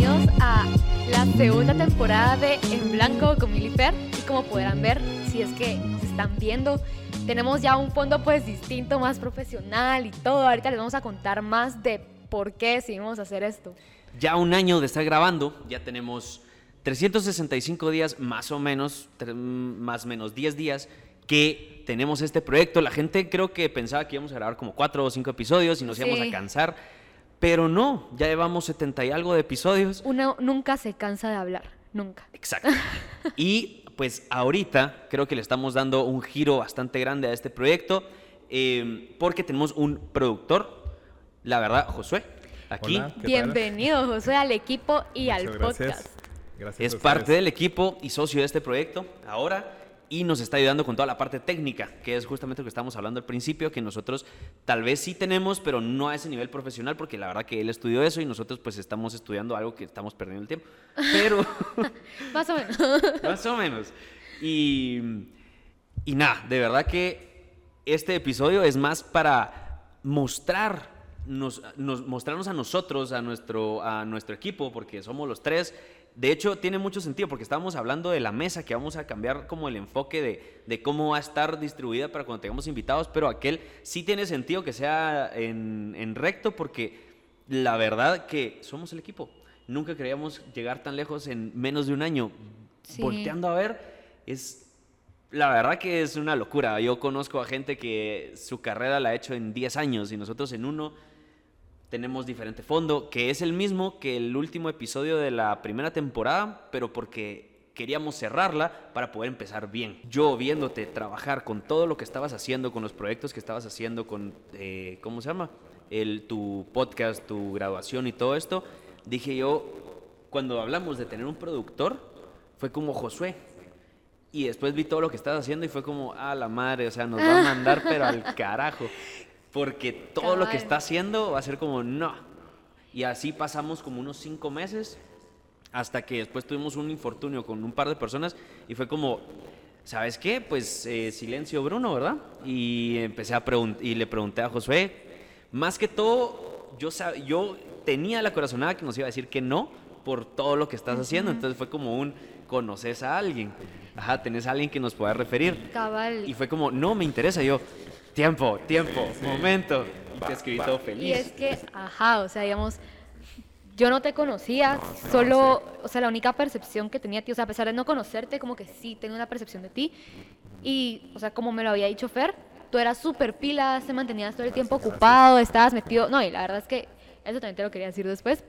bienvenidos a la segunda temporada de En Blanco con Milifer. Y como podrán ver, si es que nos están viendo, tenemos ya un fondo pues distinto, más profesional y todo. Ahorita les vamos a contar más de por qué decidimos hacer esto. Ya un año de estar grabando, ya tenemos 365 días más o menos, más o menos 10 días que tenemos este proyecto. La gente creo que pensaba que íbamos a grabar como 4 o 5 episodios y nos íbamos a cansar, pero no, ya llevamos 70 y algo de episodios. Uno nunca se cansa de hablar, nunca. Exacto. Y pues ahorita creo que le estamos dando un giro bastante grande a este proyecto eh, porque tenemos un productor, la verdad, Josué, aquí. Hola, ¿qué tal? Bienvenido, José, al equipo y al Muchas gracias. podcast. Gracias Es a parte del equipo y socio de este proyecto ahora y nos está ayudando con toda la parte técnica, que es justamente lo que estábamos hablando al principio, que nosotros tal vez sí tenemos, pero no a ese nivel profesional, porque la verdad que él estudió eso y nosotros pues estamos estudiando algo que estamos perdiendo el tiempo. Pero Más o menos. más o menos. Y, y nada, de verdad que este episodio es más para mostrar, nos, nos- mostrarnos a nosotros, a nuestro, a nuestro equipo, porque somos los tres. De hecho, tiene mucho sentido porque estábamos hablando de la mesa, que vamos a cambiar como el enfoque de, de cómo va a estar distribuida para cuando tengamos invitados, pero aquel sí tiene sentido que sea en, en recto porque la verdad que somos el equipo. Nunca creíamos llegar tan lejos en menos de un año. Sí. Volteando a ver, es la verdad que es una locura. Yo conozco a gente que su carrera la ha hecho en 10 años y nosotros en uno tenemos diferente fondo, que es el mismo que el último episodio de la primera temporada, pero porque queríamos cerrarla para poder empezar bien. Yo viéndote trabajar con todo lo que estabas haciendo, con los proyectos que estabas haciendo, con, eh, ¿cómo se llama? El, tu podcast, tu graduación y todo esto, dije yo, cuando hablamos de tener un productor, fue como Josué, y después vi todo lo que estás haciendo y fue como, ah, la madre, o sea, nos va a mandar, pero al carajo. Porque todo lo que está haciendo va a ser como, no. Y así pasamos como unos cinco meses hasta que después tuvimos un infortunio con un par de personas y fue como, ¿sabes qué? Pues eh, silencio Bruno, ¿verdad? Y empecé a preguntar, y le pregunté a Josué, más que todo, yo, sab- yo tenía la corazonada que nos iba a decir que no por todo lo que estás haciendo, entonces fue como un, conoces a alguien, ajá, tenés a alguien que nos pueda referir. Cabal. Y fue como, no, me interesa, yo, tiempo, tiempo, momento. Y te escribí todo feliz. Y es que, ajá, o sea, digamos, yo no te conocía, solo, o sea, la única percepción que tenía de ti, o sea, a pesar de no conocerte, como que sí tenía una percepción de ti. Y, o sea, como me lo había dicho Fer, tú eras súper pila, te mantenías todo el tiempo ocupado, estabas metido, no, y la verdad es que eso también te lo quería decir después.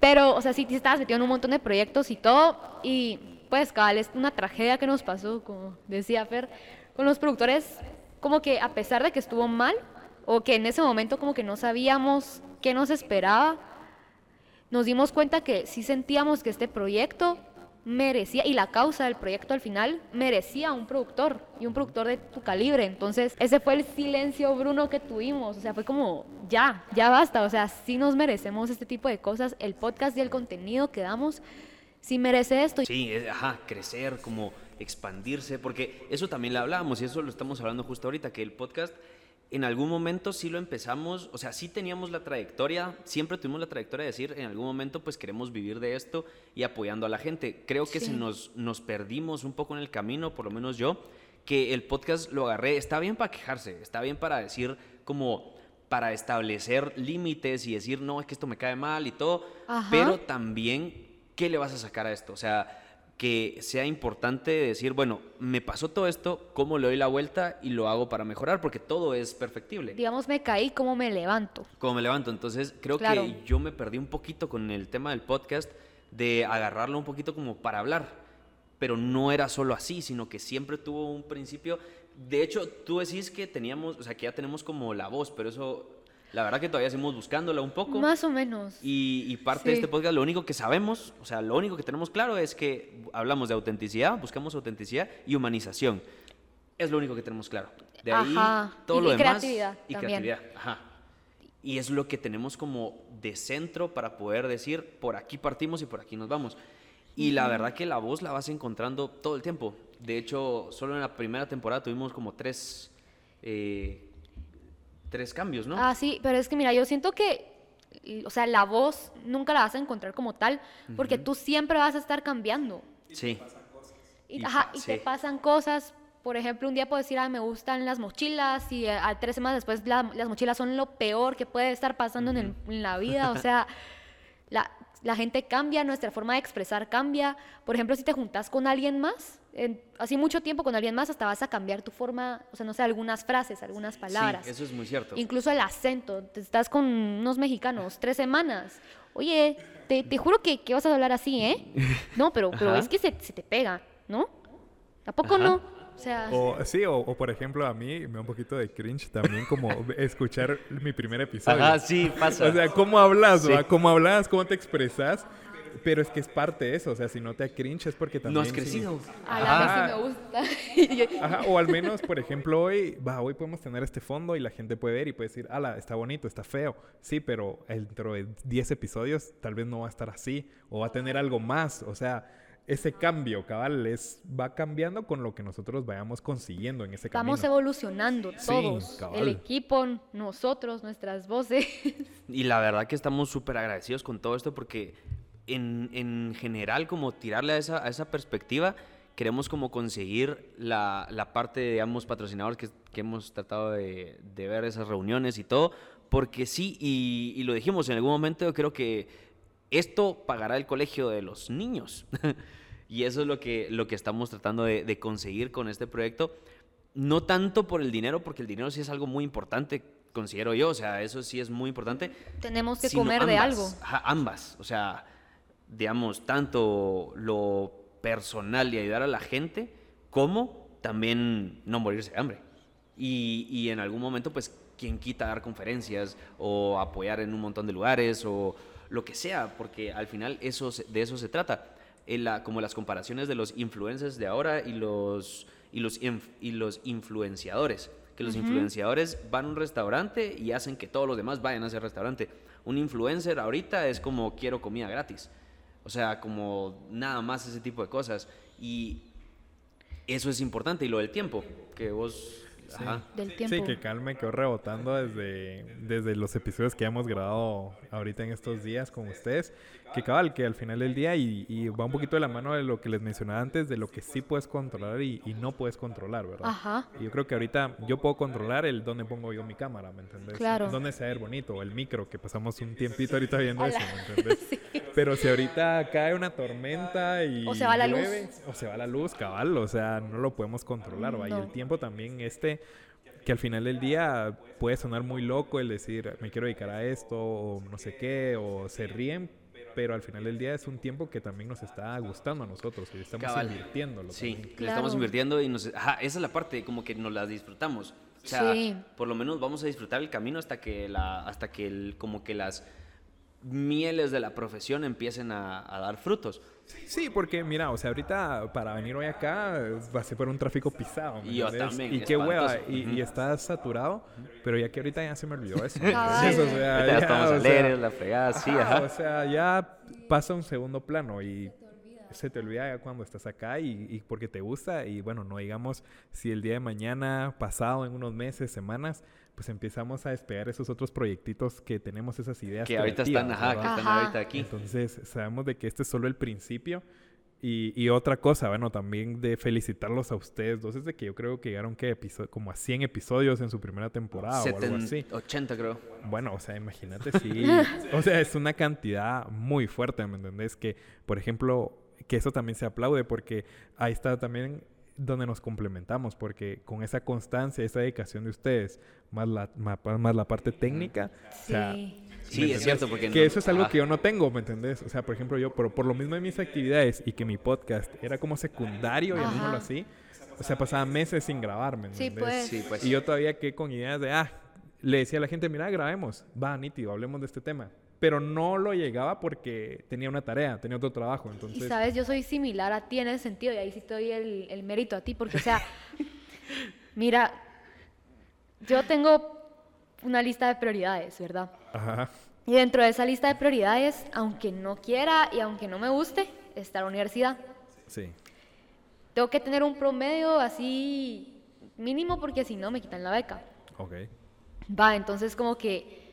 Pero, o sea, sí, sí estabas metido en un montón de proyectos y todo, y pues, cabal, es una tragedia que nos pasó, como decía Fer, con los productores, como que a pesar de que estuvo mal, o que en ese momento como que no sabíamos qué nos esperaba, nos dimos cuenta que sí sentíamos que este proyecto merecía, y la causa del proyecto al final merecía un productor, y un productor de tu calibre. Entonces, ese fue el silencio, Bruno, que tuvimos. O sea, fue como, ya, ya basta. O sea, sí nos merecemos este tipo de cosas. El podcast y el contenido que damos, sí merece esto. Sí, ajá, crecer, como expandirse, porque eso también lo hablábamos y eso lo estamos hablando justo ahorita, que el podcast en algún momento sí lo empezamos, o sea, sí teníamos la trayectoria, siempre tuvimos la trayectoria de decir, en algún momento pues queremos vivir de esto y apoyando a la gente. Creo que Sí. se nos, nos perdimos un poco en el camino, por lo menos yo, que el podcast lo agarré, está bien para quejarse, está bien para decir como para establecer límites y decir, no, es que esto me cae mal y todo, Ajá. pero también, ¿qué le vas a sacar a esto? O sea, que sea importante decir, bueno, me pasó todo esto, ¿cómo le doy la vuelta y lo hago para mejorar? Porque todo es perfectible. Digamos, me caí, ¿cómo me levanto? Como me levanto. Entonces, creo Claro. que yo me perdí un poquito con el tema del podcast, de agarrarlo un poquito como para hablar. Pero no era solo así, sino que siempre tuvo un principio. De hecho, tú decís que teníamos, o sea, que ya tenemos como la voz, pero eso, la verdad que todavía seguimos buscándola un poco. Más o menos. Y, y parte de Sí. este podcast, lo único que sabemos, o sea, lo único que tenemos claro es que hablamos de autenticidad, buscamos autenticidad y humanización. Es lo único que tenemos claro. De ahí Ajá. todo Y- lo y demás. creatividad y también. creatividad. Ajá. Y es lo que tenemos como de centro para poder decir, por aquí partimos y por aquí nos vamos. Y la verdad que la voz la vas encontrando todo el tiempo. De hecho, solo en la primera temporada tuvimos como tres, eh, tres cambios, ¿no? Ah, sí, pero es que mira, yo siento que o sea, la voz nunca la vas a encontrar como tal, porque tú siempre vas a estar cambiando. Sí. Y, ajá, y sí. te pasan cosas. Por ejemplo, un día puedo decir, ah, me gustan las mochilas y eh, a tres semanas después la- las mochilas son lo peor que puede estar pasando en, el- en la vida. O sea, la, la gente cambia, nuestra forma de expresar cambia. Por ejemplo, si te juntas con alguien más, en, así mucho tiempo con alguien más, hasta vas a cambiar tu forma, o sea, no sé, algunas frases, algunas palabras. Sí, eso es muy cierto. Incluso el acento. Te estás con unos mexicanos tres semanas. Oye, te, te juro que, que vas a hablar así, ¿eh? No, pero, pero Ajá. es que se, se te pega, ¿no? ¿A poco Ajá. no? O sea, O, sí, o, o por ejemplo, a mí me da un poquito de cringe también como escuchar mi primer episodio. Ajá, sí, pasa. O sea, ¿cómo hablas? Sí. ¿Cómo hablas? ¿Cómo te expresas? Pero es que es parte de eso. O sea, si no te cringe es porque también... no has sí- crecido. a la vez sí me gusta. Ajá, o al menos, por ejemplo, hoy, va, hoy podemos tener este fondo y la gente puede ver y puede decir, ala, está bonito, está feo. Sí, pero dentro de 10 episodios tal vez no va a estar así o va a tener algo más. O sea, ese cambio, cabal, es, va cambiando con lo que nosotros vayamos consiguiendo en ese Vamos camino. evolucionando Sí, todos. cabal. el equipo, nosotros, nuestras voces. Y la verdad que estamos súper agradecidos con todo esto porque en, en general como tirarle a esa, a esa perspectiva queremos como conseguir la, la parte, digamos, patrocinadores que, que hemos tratado de, de ver esas reuniones y todo, porque sí, y, y lo dijimos en algún momento, yo creo que esto pagará el colegio de los niños. y eso es lo que, lo que estamos tratando de, de conseguir con este proyecto. No tanto por el dinero, porque el dinero sí es algo muy importante, considero yo, o sea, eso sí es muy importante. Tenemos que comer de algo. ambas, o sea, digamos, tanto lo personal y ayudar a la gente, como también no morirse de hambre. Y, y en algún momento, pues, quien quita dar conferencias o apoyar en un montón de lugares o lo que sea, porque al final eso, de eso se trata. La- como las comparaciones de los influencers de ahora y los, y los, inf- y los influenciadores. Que los influenciadores van a un restaurante y hacen que todos los demás vayan a ese restaurante. Un influencer ahorita es como quiero comida gratis. O sea, como nada más ese tipo de cosas. Y eso es importante. Y lo del tiempo, que vos... Ajá. Del tiempo. Sí, que calme, quedó rebotando desde, desde los episodios que hemos grabado ahorita en estos días con ustedes. Que cabal, que al final del día, y, y va un poquito de la mano de lo que les mencionaba antes, de lo que sí puedes controlar y, y no puedes controlar, ¿verdad? Ajá. Y yo creo que ahorita yo puedo controlar el dónde pongo yo mi cámara, ¿me entendés? Claro. Dónde se va a ver bonito, o el micro, que pasamos un tiempito ahorita viendo eso, ¿me entendés? Pero si ahorita cae una tormenta y O se va la luz. llueve, o se va la luz, cabal, o sea, no lo podemos controlar, ¿va? Y el tiempo también este que al final del día puede sonar muy loco el decir me quiero dedicar a esto o no sé qué o se ríen pero al final del día es un tiempo que también nos está gustando a nosotros y estamos Cabal. invirtiéndolo Sí, también. le estamos Claro. invirtiendo y nos... Ajá, esa es la parte, como que nos la disfrutamos. O sea, Sí. por lo menos vamos a disfrutar el camino hasta que, la, hasta que el, como que las mieles de la profesión empiecen a, a dar frutos. Sí, porque mira, o sea, ahorita para venir hoy acá va a ser por un tráfico pisado. ¿me Y yo también, Y qué hueva, y, y Ujú. está saturado, pero ya que ahorita ya se me olvidó eso. ¿me Cabal. entendés? O sea, ya estamos o sea, la fregada, sí, ajá, ajá. O sea, ya pasa un segundo plano y se te olvida cuando estás acá y, y porque te gusta y bueno, no digamos si el día de mañana, pasado en unos meses, semanas, pues empezamos a despegar esos otros proyectitos que tenemos esas ideas Que ahorita están, ajá, que están Ajá. ahorita aquí. Entonces, sabemos de que este es solo el principio. Y, y otra cosa, bueno, también de felicitarlos a ustedes dos, es de que yo creo que llegaron episo- como a 100 episodios en su primera temporada o algo Seten- así. 80 creo. Bueno, o sea, imagínate, sí. o sea, es una cantidad muy fuerte, ¿me entendés? Que, por ejemplo, que eso también se aplaude porque ahí está también donde nos complementamos, porque con esa constancia, esa dedicación de ustedes, más la, ma- más, la parte técnica, o sea, Sí. Sí, ¿me es cierto, porque Que no- eso es algo que yo no tengo, ¿me entendés? O sea, por ejemplo, yo, por, por lo mismo de mis actividades y que mi podcast era como secundario, llamémoslo así, o sea, pasaba meses sin grabar, ¿me Sí, pues. Sí, pues. Y yo todavía que con ideas de, ah, le decía a la gente, mira, grabemos, va, nítido, hablemos de este tema. Pero no lo llegaba porque tenía una tarea, tenía otro trabajo, Y entonces... sabes, yo soy similar a ti en ese sentido, y ahí sí te doy el, el mérito a ti, porque, o sea, mira, yo tengo una lista de prioridades, ¿verdad? Ajá, Y dentro de esa lista de prioridades, aunque no quiera y aunque no me guste, está la universidad. sí. Tengo que tener un promedio así mínimo porque si no me quitan la beca. Ok. Va, entonces como que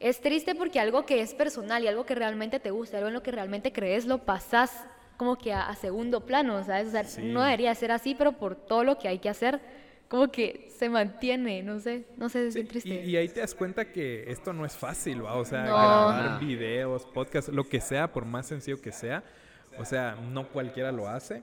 es triste porque algo que es personal y algo que realmente te gusta, algo en lo que realmente crees, lo pasas como que a, a segundo plano, ¿sabes? O sea, Sí. no debería ser así, pero por todo lo que hay que hacer, como que se mantiene, no sé, no sé, es bien triste. Y, y ahí te das cuenta que esto no es fácil, ¿va? O sea, No. grabar videos, podcasts, lo que sea, por más sencillo que sea. O sea, no cualquiera lo hace.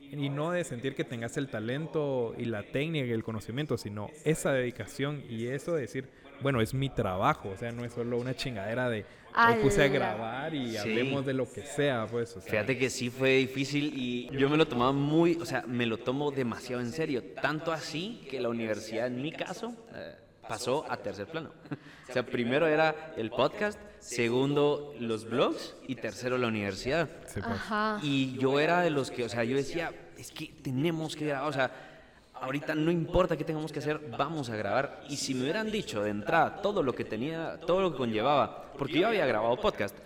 Y no de sentir que tengas el talento y la técnica y el conocimiento, sino esa dedicación y eso de decir, bueno, es mi trabajo. O sea, no es solo una chingadera de hoy puse a grabar y Sí. hablemos de lo que sea, pues. O sea, Fíjate que sí fue difícil y yo me lo tomaba muy, o sea, me lo tomo demasiado en serio. Tanto así que la universidad, en mi caso, eh, pasó a tercer plano. O sea, primero era el podcast, segundo los blogs y tercero la universidad. sí, pues. Ajá. Y yo era de los que, o sea, yo decía, es que tenemos que grabar, o sea, ahorita no importa qué tengamos que hacer, vamos a grabar. Y si me hubieran dicho de entrada todo lo que tenía, todo lo que conllevaba, porque yo había grabado podcast,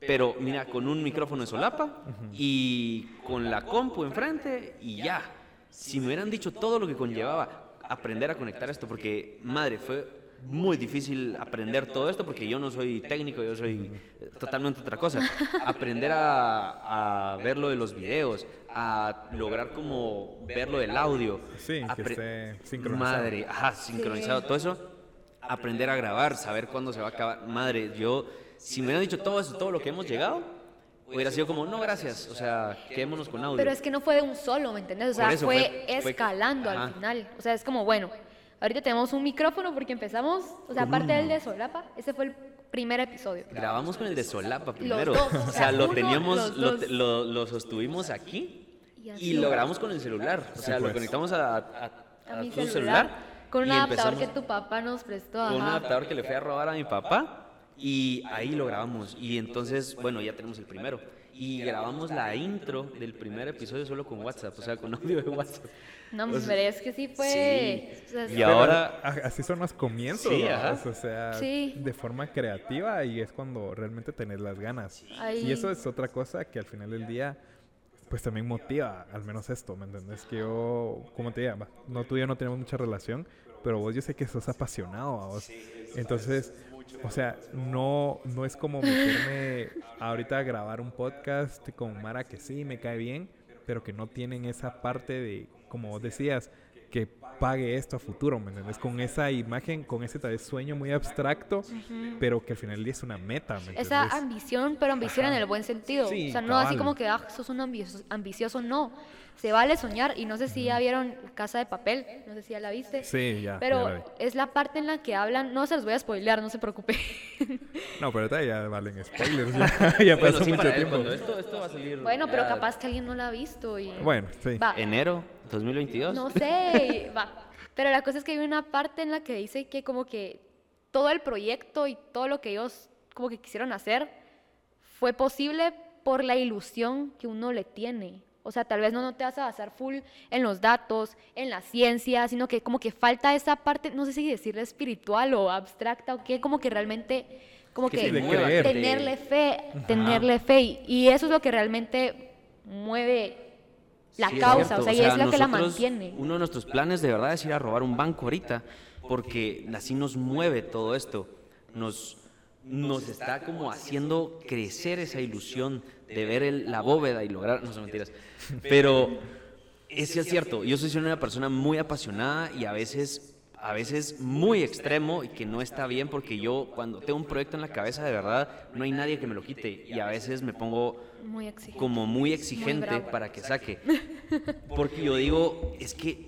pero mira, con un micrófono de solapa y con la compu enfrente y ya. Si me hubieran dicho todo lo que conllevaba aprender a conectar esto, porque madre, fue muy difícil aprender todo esto porque yo no soy técnico, yo soy eh, totalmente otra cosa. Aprender a, a ver lo de los videos, a lograr como ver lo del audio. Sí, que esté sincronizado. Madre, ajá, sincronizado, todo eso. Aprender a grabar, saber cuándo se va a acabar. Madre, yo, si me hubieran dicho todo eso, todo lo que hemos llegado, hubiera sido como, no, gracias, o sea, quedémonos con audio. Pero es que no fue de un solo, ¿me entendés? O sea, fue, fue- fue- escalando ajá. al final. O sea, es como, bueno, ahorita tenemos un micrófono porque empezamos, o sea, aparte del de Solapa, ese fue el primer episodio. Grabamos con el de Solapa primero. dos, o sea, sea, lo uno, teníamos, los lo, lo- lo sostuvimos aquí Y lo grabamos con el celular. O sea, pues. lo conectamos a, a- A a mi tu celular, con un y adaptador que tu papá nos prestó. Con un adaptador que le fui a robar a mi papá y ahí lo grabamos. Y entonces, bueno, ya tenemos el primero. Y grabamos la intro del primer episodio solo con WhatsApp, o sea, con audio de WhatsApp. No, O hombre, sea, es que sí fue... sí. o sea, Y sí. ahora- Pero así son los comienzos, Sí, o sea, Sí. de forma creativa y es cuando realmente tenés las ganas. Ahí- Y eso es otra cosa que al final del día, pues también motiva, al menos esto, ¿me entendés? Que yo, como te va, no tú y yo no tenemos mucha relación, pero vos yo sé que sos apasionado a vos. Entonces, o sea, no, no es como meterme ahorita a grabar un podcast con Mara que sí, me cae bien, pero que no tienen esa parte de, como vos decías, que pague esto a futuro, ¿me entiendes? Con esa imagen, con ese tal vez sueño muy abstracto, pero que al final es una meta, ¿me entiendes? Esa ambición, pero ambición en el buen sentido. Sí, o sea, no así cabal. como que, ah, sos un ambicioso, ambicioso, no. Se vale soñar y no sé si ya vieron Casa de Papel, no sé si ya la viste. Sí, ya. ya Pero la vi. es la parte en la que hablan, no se los voy a spoilear, no se preocupe. No, pero ahorita ya valen spoilers, ya, ya Bueno, pasó sí, mucho él, tiempo. esto, esto va a salir. bueno, pero ya capaz que alguien no la ha visto y... Bueno, sí. Va, Enero 2022. no sé, va. Pero la cosa es que hay una parte en la que dice que como que todo el proyecto y todo lo que ellos como que quisieron hacer fue posible por la ilusión que uno le tiene. O sea, tal vez no, no te vas a basar full en los datos, en la ciencia, sino que como que falta esa parte, no sé si decirle espiritual o abstracta o qué, como que realmente, como Que tenerle fe, tenerle fe. Y, y eso es lo que realmente mueve la Sí, causa, o sea, y es lo que la mantiene. Uno de nuestros planes de verdad es ir a robar un banco ahorita, porque así nos mueve todo esto. Nos, nos está como haciendo crecer esa ilusión de ver el- la bóveda y lograr. No son mentiras. Pero es, es cierto. Yo soy una persona muy apasionada y a veces. A veces muy extremo y que no está bien porque yo cuando tengo un proyecto en la cabeza de verdad no hay nadie que me lo quite y a veces me pongo Muy como muy exigente para que saque. Porque yo digo, es que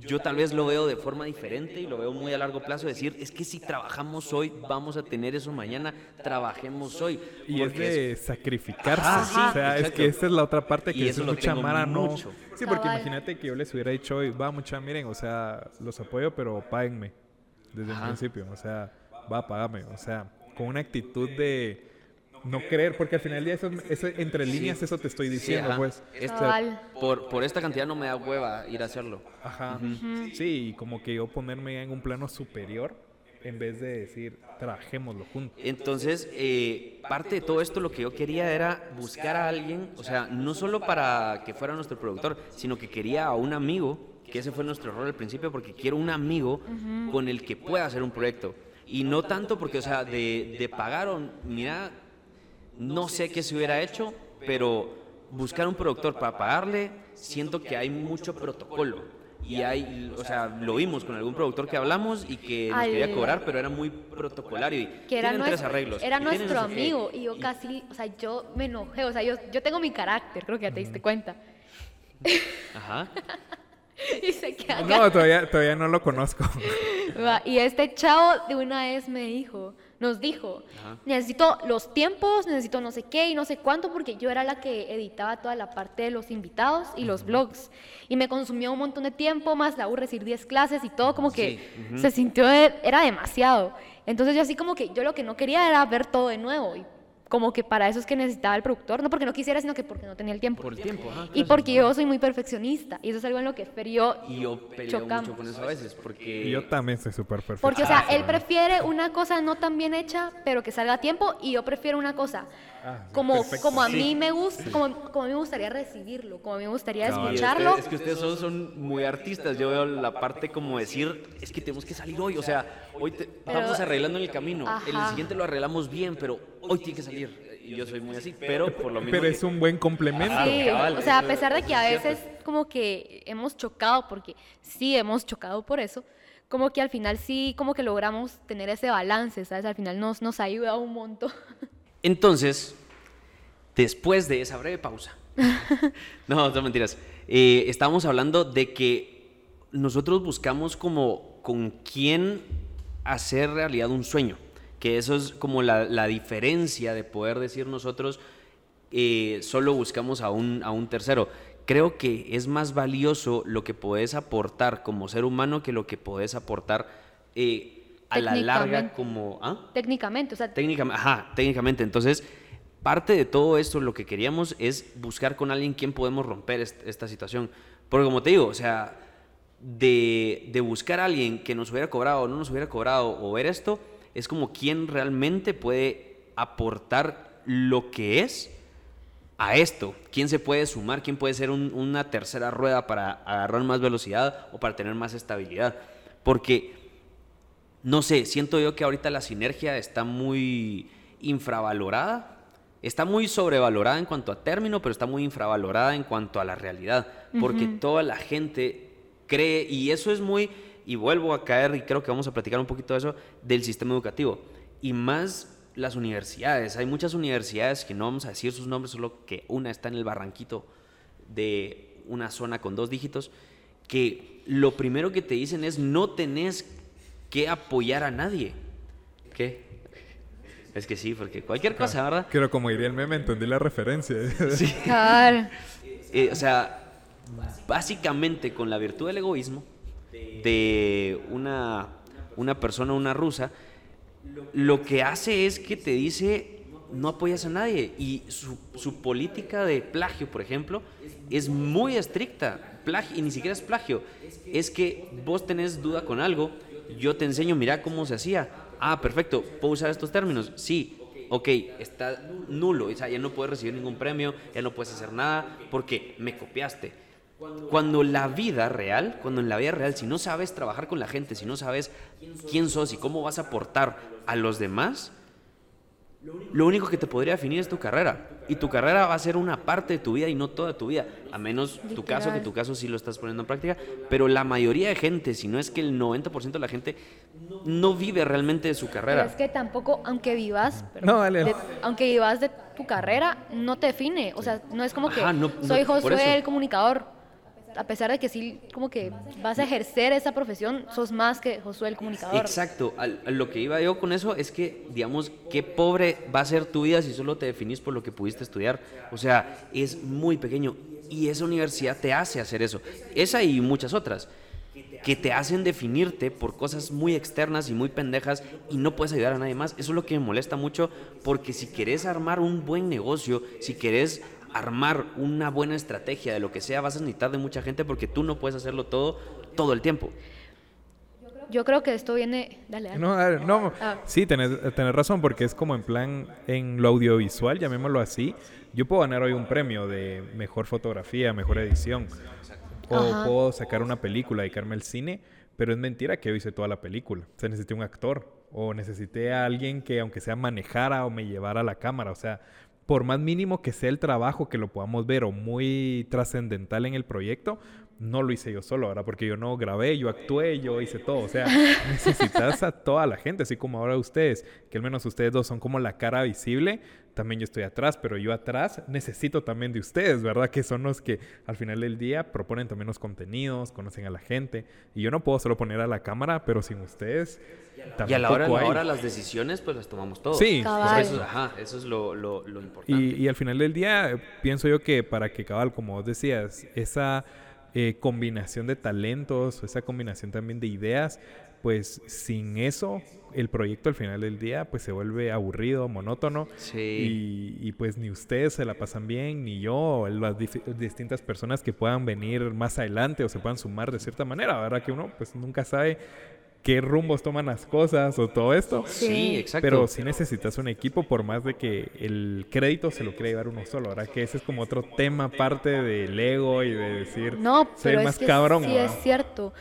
yo tal vez lo veo de forma diferente y lo veo muy a largo plazo, decir, es que si trabajamos hoy, vamos a tener eso mañana, trabajemos hoy. Y es Porque de sacrificarse. Ajá, sí, o sea, es que esa es la otra parte que Y es eso mucha mara no. mucho. Sí, porque Cabal. imagínate que yo les hubiera dicho hoy, va mucha, miren, o sea, los apoyo, pero páguenme desde el principio. O sea, va, págame. O sea, con una actitud de no creer, porque al final del día eso, eso entre líneas eso te estoy Sí, diciendo, ajá. pues. Por, por esta cantidad no me da hueva ir a hacerlo. Ajá. Sí, y como que yo ponerme en un plano superior en vez de decir, trabajémoslo juntos. Entonces, eh, parte de todo esto lo que yo quería era buscar a alguien, o sea, no solo para que fuera nuestro productor, sino que quería a un amigo, que ese fue nuestro error al principio, porque quiero un amigo con el que pueda hacer un proyecto. Y no tanto porque, o sea, de, de pagar, o, mira, no sé qué se hubiera hecho, pero buscar un productor para pagarle, siento que hay mucho protocolo. Y hay, o sea, lo vimos con algún productor que hablamos y que nos Al- quería cobrar, pero era muy protocolario. Y que era, tienen tres nuestro, arreglos. era nuestro amigo y yo casi, o sea, yo me enojé, o sea, yo, yo tengo mi carácter, creo que ya te diste cuenta. Ajá. y se queda No, todavía, todavía no lo conozco. Y este chavo de una vez me dijo, nos dijo, Ajá. necesito los tiempos, necesito no sé qué y no sé cuánto, porque yo era la que editaba toda la parte de los invitados y los blogs. Y me consumió un montón de tiempo, más la U recibir 10 clases y todo, como que Sí, se sintió, de- era demasiado. Entonces yo así como que yo lo que no quería era ver todo de nuevo. Y como que para eso es que necesitaba el productor, no porque no quisiera, sino que porque no tenía el tiempo. Por el tiempo, ajá. y porque yo soy muy perfeccionista, y eso es algo en lo que Fer y yo Y yo peleo chocamos. mucho con eso a veces, porque... Y yo también soy súper perfecto. Porque, o sea, Ah, él prefiere una cosa no tan bien hecha, pero que salga a tiempo, y yo prefiero una cosa Ah, como, perfecto. como a Sí. mí me gusta, como, como a mí me gustaría recibirlo, como a mí me gustaría escucharlo. es que ustedes son muy artistas. Yo veo la parte como decir, es que tenemos que salir hoy. O sea, hoy te- Pero- vamos arreglando en el camino. El siguiente lo arreglamos bien, pero hoy tiene que salir. Y yo soy muy así, pero por lo menos. Pero es un buen complemento. Ah, Sí, cabal, o sea, a pesar de que a es veces como que hemos chocado, porque sí hemos chocado por eso, como que al final sí como que logramos tener ese balance, ¿sabes? Al final nos, nos ayuda un montón. Entonces, después de esa breve pausa. no, son mentiras. Eh, estábamos hablando de que nosotros buscamos como con quién hacer realidad un sueño. Que eso es como la, la diferencia de poder decir nosotros eh, solo buscamos a un, a un tercero. Creo que es más valioso lo que podés aportar como ser humano que lo que podés aportar eh, a la larga como... ¿ah? Técnicamente, o sea, Técnicamente, ajá, técnicamente. Entonces, parte de todo esto, lo que queríamos es buscar con alguien quien podemos romper est- esta situación. Porque como te digo, o sea, de, de buscar a alguien que nos hubiera cobrado o no nos hubiera cobrado o ver esto, es como quien realmente puede aportar lo que es a esto. ¿Quién se puede sumar? ¿Quién puede ser un- una tercera rueda para agarrar más velocidad o para tener más estabilidad? Porque no sé, siento yo que ahorita la sinergia está muy infravalorada. Está muy sobrevalorada en cuanto a término, pero está muy infravalorada en cuanto a la realidad. Porque toda la gente cree, y eso es muy, y vuelvo a caer, y creo que vamos a platicar un poquito de eso, del sistema educativo. Y más las universidades. Hay muchas universidades que no vamos a decir sus nombres, solo que una está en el barranquito de una zona con dos dígitos, que lo primero que te dicen es no tenés que apoyar a nadie. ¿Qué? Es que sí, porque cualquier cosa, ¿verdad? Pero como diría el meme, entendí la referencia. Sí. cabal. Eh, o sea, básicamente con la virtud del egoísmo de una, una persona, una rusa, lo que hace es que te dice no apoyas a nadie. Y su, su política de plagio, por ejemplo, es muy estricta. Plagio, y ni siquiera es plagio. Es que vos tenés duda con algo, yo te enseño, mira cómo se hacía. Ah, perfecto, ¿puedo usar estos términos? Sí. Ok, está nulo, o sea, ya no puedes recibir ningún premio, ya no puedes hacer nada porque me copiaste. Cuando la vida real, cuando en la vida real, si no sabes trabajar con la gente, si no sabes quién sos y cómo vas a aportar a los demás, lo único que te podría definir es tu carrera. Y tu carrera va a ser una parte de tu vida y no toda tu vida. A menos tu caso, que tu caso sí lo estás poniendo en práctica. Pero la mayoría de gente, si no es que el 90% de la gente, no vive realmente de su Pero carrera. es que tampoco, aunque vivas, No, de- aunque vivas de tu carrera, no te define. O sea, no es como que Ajá, no- no, soy. Josué el comunicador. A pesar de que sí, como que vas a ejercer esa profesión, sos más que Josué el comunicador. Exacto, a lo que iba yo con eso es que, digamos, qué pobre va a ser tu vida si solo te definís por lo que pudiste estudiar. O sea, es muy pequeño y esa universidad te hace hacer eso. Esa y muchas otras, que te hacen definirte por cosas muy externas y muy pendejas y no puedes ayudar a nadie más. Eso es lo que me molesta mucho porque si querés armar un buen negocio, si querés armar una buena estrategia de lo que sea, vas a necesitar de mucha gente porque tú no puedes hacerlo todo todo el tiempo. Yo creo que esto viene... Dale, dale. No, dale, no. Ah. sí, tenés, tenés razón, porque es como en plan, en lo audiovisual, llamémoslo así. Yo puedo ganar hoy un premio de mejor fotografía, mejor edición. O Ajá. puedo sacar una película, dedicarme al cine, pero es mentira que yo hice toda la película. O sea, necesité un actor o necesité a alguien que aunque sea manejara o me llevara a la cámara. O sea, por más mínimo que sea el trabajo que lo podamos ver o muy trascendental en el proyecto, no lo hice yo solo, ¿verdad? Porque yo no grabé, yo actué, yo hice todo. O sea, necesitas a toda la gente, así como ahora ustedes, que al menos ustedes dos son como la cara visible. También yo estoy atrás, pero yo atrás necesito también de ustedes, ¿verdad? Que son los que al final del día proponen también los contenidos, conocen a la gente. Y yo no puedo solo poner a la cámara, pero sin ustedes Y a la hora, hay. ahora las decisiones, pues las tomamos todos. Sí, Cabal. Eso, ajá, eso es lo, lo, lo importante. Y, y al final del día, eh, pienso yo que para que cabal, como vos decías, esa eh, combinación de talentos, esa combinación también de ideas, pues sin eso, el proyecto al final del día, pues se vuelve aburrido, monótono. Sí. Y, y, pues ni ustedes se la pasan bien, ni yo, o las distintas personas que puedan venir más adelante o se puedan sumar de cierta manera, ¿verdad? Que uno pues nunca sabe qué rumbos toman las cosas o todo esto. Sí, exacto. Pero sí necesitas un equipo por más de que el crédito se lo quiera llevar uno solo, ¿verdad? Que ese es como otro tema aparte del ego y de decir, No, soy pero es más que cabrón. sí ¿verdad? es cierto.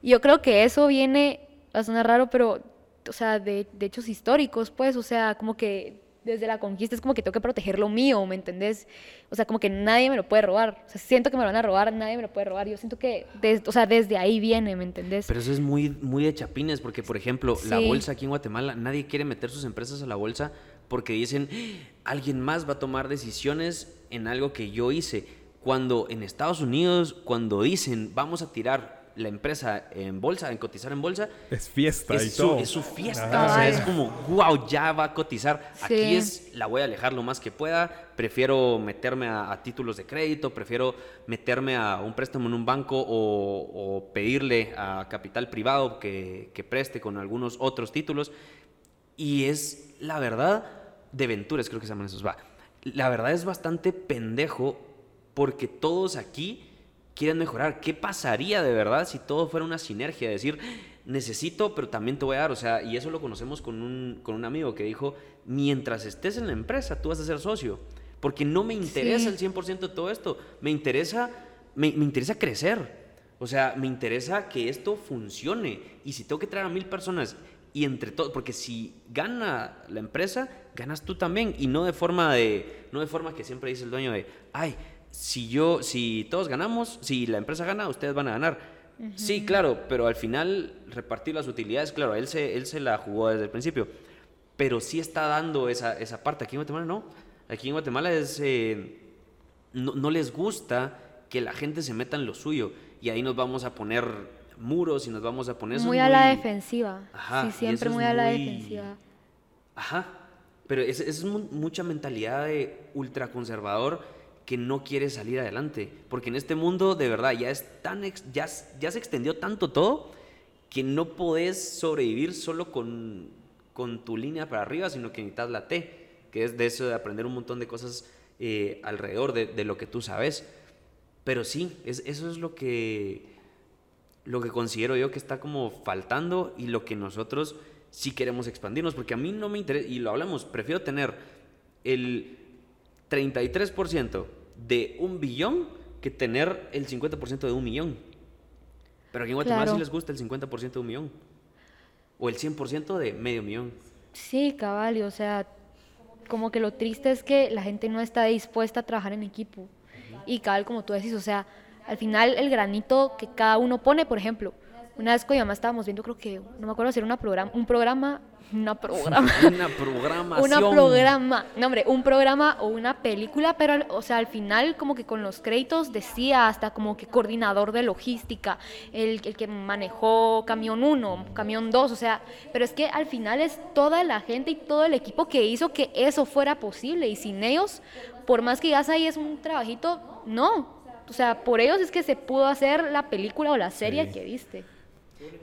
Y yo creo que eso viene, va a sonar raro, pero, o sea, de, de hechos históricos, pues, o sea, como que desde la conquista es como que tengo que proteger lo mío, ¿me entendés? O sea, como que nadie me lo puede robar. O sea, siento que me lo van a robar, nadie me lo puede robar. Yo siento que, des- o sea, desde ahí viene, ¿me entendés? Pero eso es muy, muy de chapines, porque, por ejemplo, la bolsa aquí en Guatemala, nadie quiere meter sus empresas a la bolsa porque dicen, "Ah, alguien más va a tomar decisiones en algo que yo hice. Cuando en Estados Unidos, cuando dicen, vamos a tirar la empresa en bolsa, en cotizar en bolsa, Es fiesta y su, todo. es su fiesta. Ajá. O sea, es como, wow, ya va a cotizar. Aquí es, la voy a alejar lo más que pueda. Prefiero meterme a, a títulos de crédito, prefiero meterme a un préstamo en un banco o, o pedirle a capital privado que, que preste con algunos otros títulos. Y es, la verdad, de Ventures creo que se llaman esos, va. La verdad es bastante pendejo porque todos aquí quieren mejorar. ¿Qué pasaría de verdad si todo fuera una sinergia? Decir, necesito, pero también te voy a dar. O sea, y eso lo conocemos con un, con un amigo que dijo, mientras estés en la empresa, tú vas a ser socio. Porque no me interesa Sí. el 100% de todo esto. Me interesa, me, me interesa crecer. O sea, me interesa que esto funcione. Y si tengo que traer a mil personas y entre todos, porque si gana la empresa, ganas tú también. Y no de forma de, no de forma que siempre dice el dueño de, ay, si yo, si todos ganamos, si la empresa gana, ustedes van a ganar. Sí, claro, pero al final repartir las utilidades, claro, él se, él se la jugó desde el principio. Pero sí está dando esa, esa parte. Aquí en Guatemala no. Aquí en Guatemala es, eh, no, no les gusta que la gente se meta en lo suyo. Y ahí nos vamos a poner muros y nos vamos a poner... muy a la defensiva. Ajá, sí, siempre muy a la muy- defensiva. Ajá. Pero es, es mu- mucha mentalidad de ultraconservador que no quiere salir adelante. Porque en este mundo, de verdad, ya es tan ya, ya se extendió tanto todo que no podés sobrevivir solo con, con tu línea para arriba, sino que necesitas la T, que es de eso de aprender un montón de cosas eh, alrededor de, de lo que tú sabes. Pero sí, es, eso es lo que, lo que considero yo que está como faltando y lo que nosotros sí queremos expandirnos, porque a mí no me interesa, y lo hablamos, prefiero tener el 33% de un billón que tener el 50% de un millón. Pero aquí en Guatemala Claro. sí les gusta el 50% de un millón. O el 100% de medio millón. Sí, cabal, o sea, como que lo triste es que la gente no está dispuesta a trabajar en equipo. Y cabal, como tú decís, o sea, al final el granito que cada uno pone, por ejemplo, una vez con mi mamá estábamos viendo, creo que, no me acuerdo si era una programa, un programa, una programa, Una programación. una programa, no hombre, un programa o una película, pero o sea, al final como que con los créditos decía hasta como que coordinador de logística, el, el que manejó camión 1, camión 2, o sea, pero es que al final es toda la gente y todo el equipo que hizo que eso fuera posible y sin ellos, por más que digas ahí es un trabajito, no. O sea, por ellos es que se pudo hacer la película o la serie Sí. que viste.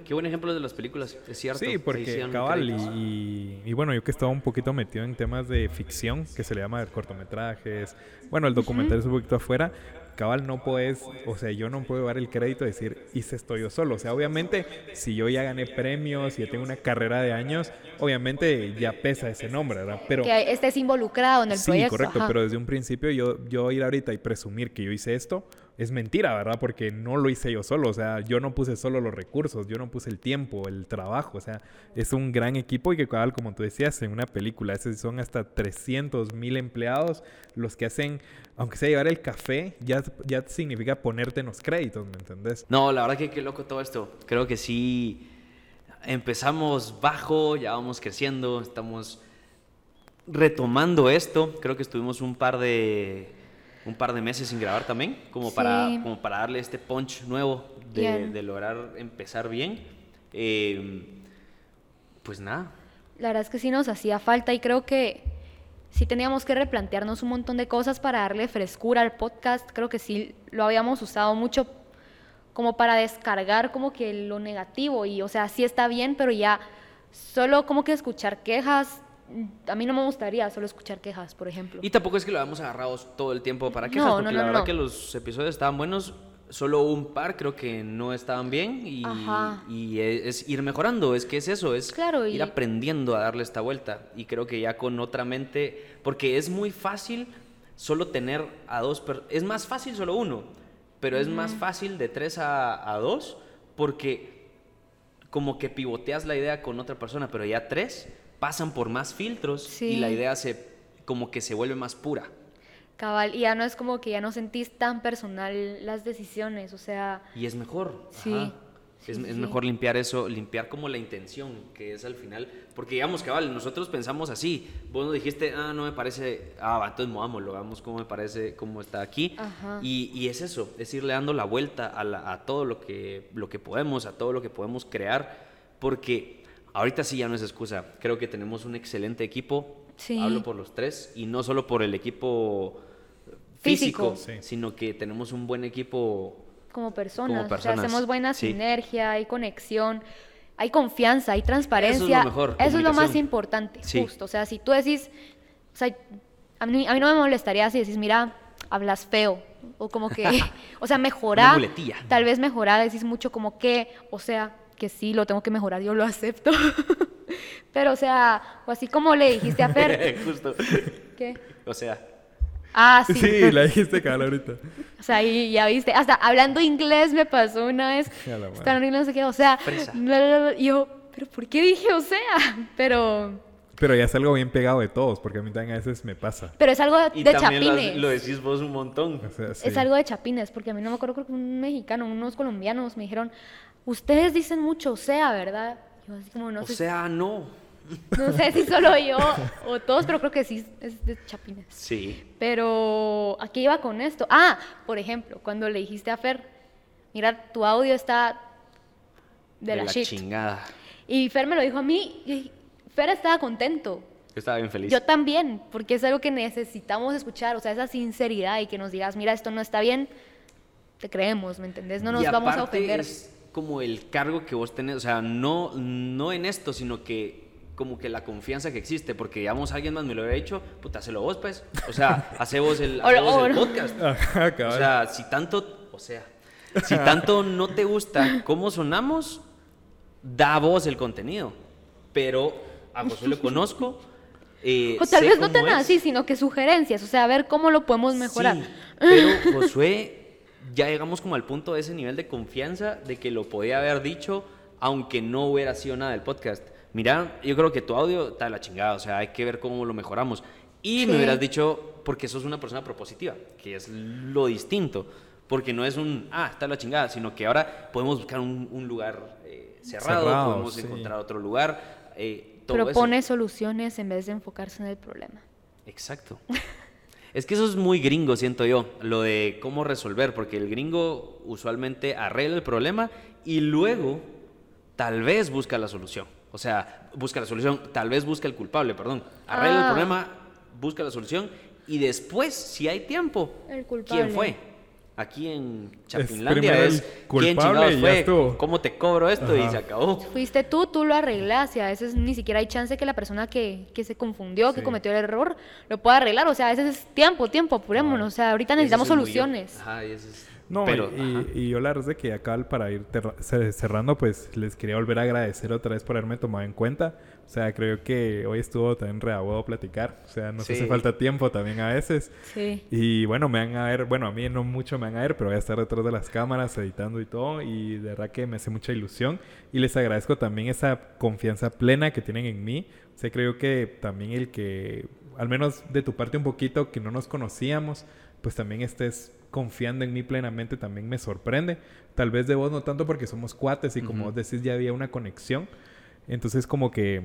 Qué buen ejemplo de las películas, es cierto. Sí, porque cabal, y, créditos. y- y bueno, yo que estaba un poquito metido en temas de ficción, que se le llama cortometrajes, bueno, el documental es un poquito afuera, cabal, no puedes, o sea, yo no puedo dar el crédito de decir, hice esto yo solo, o sea, obviamente, si yo ya gané premios y ya tengo una carrera de años, obviamente ya pesa ese nombre, ¿verdad? Pero... Que estés involucrado en el sí, proyecto. correcto, ajá. pero desde un principio yo, yo ir ahorita y presumir que yo hice esto, es mentira, ¿verdad? Porque no lo hice yo solo, o sea, yo no puse solo los recursos, yo no puse el tiempo, el trabajo, o sea, es un gran equipo y que, como tú decías, en una película, son hasta 300 mil empleados los que hacen, aunque sea llevar el café, ya, ya significa ponerte en los créditos, ¿me entendés? No, la verdad que qué loco todo esto. Creo que sí empezamos bajo, ya vamos creciendo, estamos retomando esto. Creo que estuvimos un par de un par de meses sin grabar también, como para como para darle este punch nuevo de, lograr empezar bien. Eh, pues nada. La verdad es que sí nos hacía falta y creo que sí teníamos que replantearnos un montón de cosas para darle frescura al podcast. Creo que sí lo habíamos usado mucho como para descargar como que lo negativo y o sea, sí está bien, pero ya solo como que escuchar quejas, a mí no me gustaría solo escuchar quejas, por ejemplo. Y tampoco es que lo hayamos agarrado todo el tiempo para No, quejas, no, porque no, la verdad no. que los episodios estaban buenos. Solo un par creo que no estaban bien y, y es, es ir mejorando, es que es eso, es Claro, y- ir aprendiendo a darle esta vuelta. Y creo que ya con otra mente, porque es muy fácil solo tener a dos, es más fácil solo uno, pero es más fácil de tres a, a dos porque como que pivoteas la idea con otra persona, pero ya tres pasan por más filtros y Sí. la idea se como que se vuelve más pura. Cabal, y ya no es como que ya no sentís tan personal las decisiones, o sea, Y es mejor. Sí, ajá. sí, es, sí, es mejor limpiar eso, limpiar como la intención que es al final. Porque digamos, cabal, nosotros pensamos así. Vos nos dijiste, ah, no me parece, ah, entonces movámoslo, veamos cómo me parece, cómo está aquí. Ajá. Y, y es eso, es irle dando la vuelta a, la- a todo lo que, lo que podemos, a todo lo que podemos crear. Porque ahorita sí ya no es excusa. Creo que tenemos un excelente equipo. Sí. Hablo por los tres y no solo por el equipo físico, Físico. Sí. sino que tenemos un buen equipo como personas, o sea, personas, hacemos buena sí. sinergia, hay conexión, hay confianza, hay transparencia. Eso es lo mejor, Eso es lo más importante, Sí. justo. O sea, si tú decís, o sea, a mí, a mí no me molestaría si decís, mira, hablas feo, o como que, o sea, mejorar. Tal vez mejorar, decís mucho como que, o sea, que sí, lo tengo que mejorar, yo lo acepto. Pero, o sea, o así como le dijiste a Fer, Justo. ¿qué? O sea, Ah, sí. Sí, la dijiste cabal ahorita. O sea, y ya viste, hasta hablando inglés me pasó una vez. Madre. Estaba hablando no sé qué, o sea, Fresa. bla, bla, bla, y yo, pero ¿por qué dije o sea? Pero, Pero ya es algo bien pegado de todos, porque a mí también a veces me pasa. pero es algo y de también lo, chapines. lo decís vos un montón. O sea, sí. Es algo de chapines, porque a mí no me acuerdo, creo que un mexicano, unos colombianos me dijeron, ustedes dicen mucho o sea, ¿verdad? Yo así como no o sé, sea, no. no sé si solo yo o todos, pero creo que sí es de chapines. Sí. Pero, ¿a qué iba con esto? Ah, por ejemplo, cuando le dijiste a Fer, mira, tu audio está de, la, shit. chingada. Y Fer me lo dijo a mí y Fer estaba contento. Yo estaba bien feliz. Yo también, porque es algo que necesitamos escuchar, o sea, esa sinceridad y que nos digas, mira, esto no está bien, te creemos, ¿me entendés? No nos Y vamos a ofender. Es como el cargo que vos tenés, o sea, no, no en esto, sino que como que la confianza que existe, porque digamos alguien más me lo hubiera dicho, puta, hazlo vos pues. O sea, hace vos el, hace vos el podcast. Ajá, O sea, si tanto, o sea, si tanto no te gusta cómo sonamos, da vos el contenido. Pero a Josué lo conozco. eh, o tal vez no tan es. así, sino que sugerencias, o sea, a ver cómo lo podemos mejorar. Sí, pero Josué, ya llegamos como al punto de ese nivel de confianza de que lo podía haber dicho aunque no hubiera sido nada del podcast. Mira, yo creo que tu audio está de la chingada, o sea, hay que ver cómo lo mejoramos. Y Sí. me hubieras dicho, porque sos una persona propositiva, que es lo distinto. Porque no es un, ah, está de la chingada, sino que ahora podemos buscar un, un lugar eh, cerrado, Cerrado, podemos sí. encontrar otro lugar. eh, todo eso. Propone soluciones en vez de enfocarse en el problema. Exacto. Es que eso es muy gringo, siento yo, lo de cómo resolver, porque el gringo usualmente arregla el problema y luego tal vez busca la solución. O sea, busca la solución, tal vez busca el culpable, perdón. Arregla el Ah. problema, busca la solución y después, si hay tiempo, El culpable. ¿quién fue? Aquí en Chapinlandia el es, ¿quién culpable chingados fue? ¿Cómo te cobro esto? Y se acabó. Fuiste tú, tú lo arreglas y a veces ni siquiera hay chance que la persona que, que se confundió, que cometió el error, lo pueda arreglar. O sea, a veces es tiempo, tiempo, apurémonos. O sea, ahorita necesitamos Eso soluciones. Ajá, y eso es- No, Pero, y, yo la verdad es que acá para ir cerrando, pues les quería volver a agradecer otra vez por haberme tomado en cuenta. O sea, creo que hoy estuvo también re a huevo platicar. O sea, nos Sí. hace falta tiempo también a veces. Sí. Y bueno, me van a ver, bueno, a mí no mucho me van a ver, pero voy a estar detrás de las cámaras editando y todo. Y de verdad que me hace mucha ilusión. Y les agradezco también esa confianza plena que tienen en mí. O sea, creo que también el que, al menos de tu parte un poquito, que no nos conocíamos, pues también estés confiando en mí plenamente también me sorprende. Tal vez de vos no tanto porque somos cuates y como Ujú. vos decís ya había una conexión. Entonces como que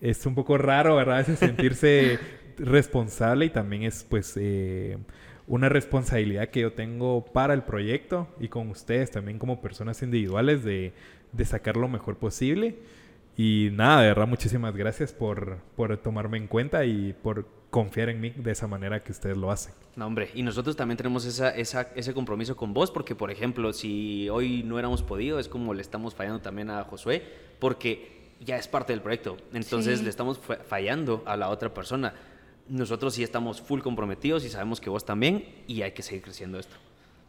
es un poco raro, ¿verdad? Veces sentirse responsable y también es pues eh, una responsabilidad que yo tengo para el proyecto y con ustedes también como personas individuales de, de sacar lo mejor posible. Y nada, de verdad, muchísimas gracias por, por tomarme en cuenta y por confiar en mí de esa manera que ustedes lo hacen. No, hombre, y nosotros también tenemos esa, esa- ese compromiso con vos, porque, por ejemplo, si hoy no hubiéramos podido, es como le estamos fallando también a Josué, porque ya es parte del proyecto. Entonces Sí. le estamos fa- fallando a la otra persona. Nosotros sí estamos full comprometidos y sabemos que vos también, y hay que seguir creciendo esto.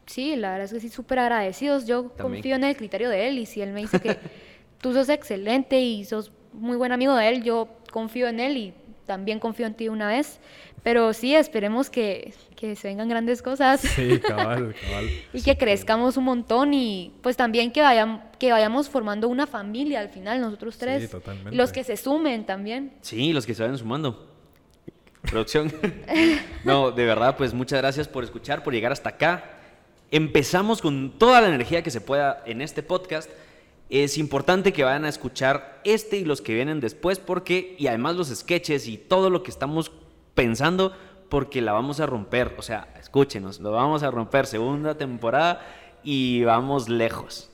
Sí, la verdad es que sí, súper agradecidos. Yo También. confío en el criterio de él y si él me dice que tú sos excelente y sos muy buen amigo de él, yo confío en él y también confío en ti una vez. Pero sí, esperemos que, que se vengan grandes cosas Sí, cabal, cabal. y que crezcamos un montón y pues también que, vayan, que vayamos formando una familia al final, nosotros tres. totalmente. Y los que se sumen también. Sí, los que se vayan sumando. Producción. no, de verdad, pues muchas gracias por escuchar, por llegar hasta acá. Empezamos con toda la energía que se pueda en este podcast. Es importante que vayan a escuchar este y los que vienen después porque, y además los sketches y todo lo que estamos pensando, porque la vamos a romper. O sea, escúchenos, lo vamos a romper. Segunda temporada y vamos lejos.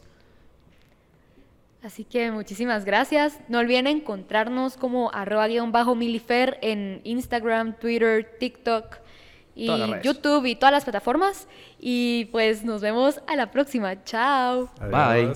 Así que muchísimas gracias. No olviden encontrarnos como arroba guion bajo milifer en Instagram, Twitter, TikTok y. YouTube y todas las plataformas. Y pues nos vemos a la próxima. Chao. Bye.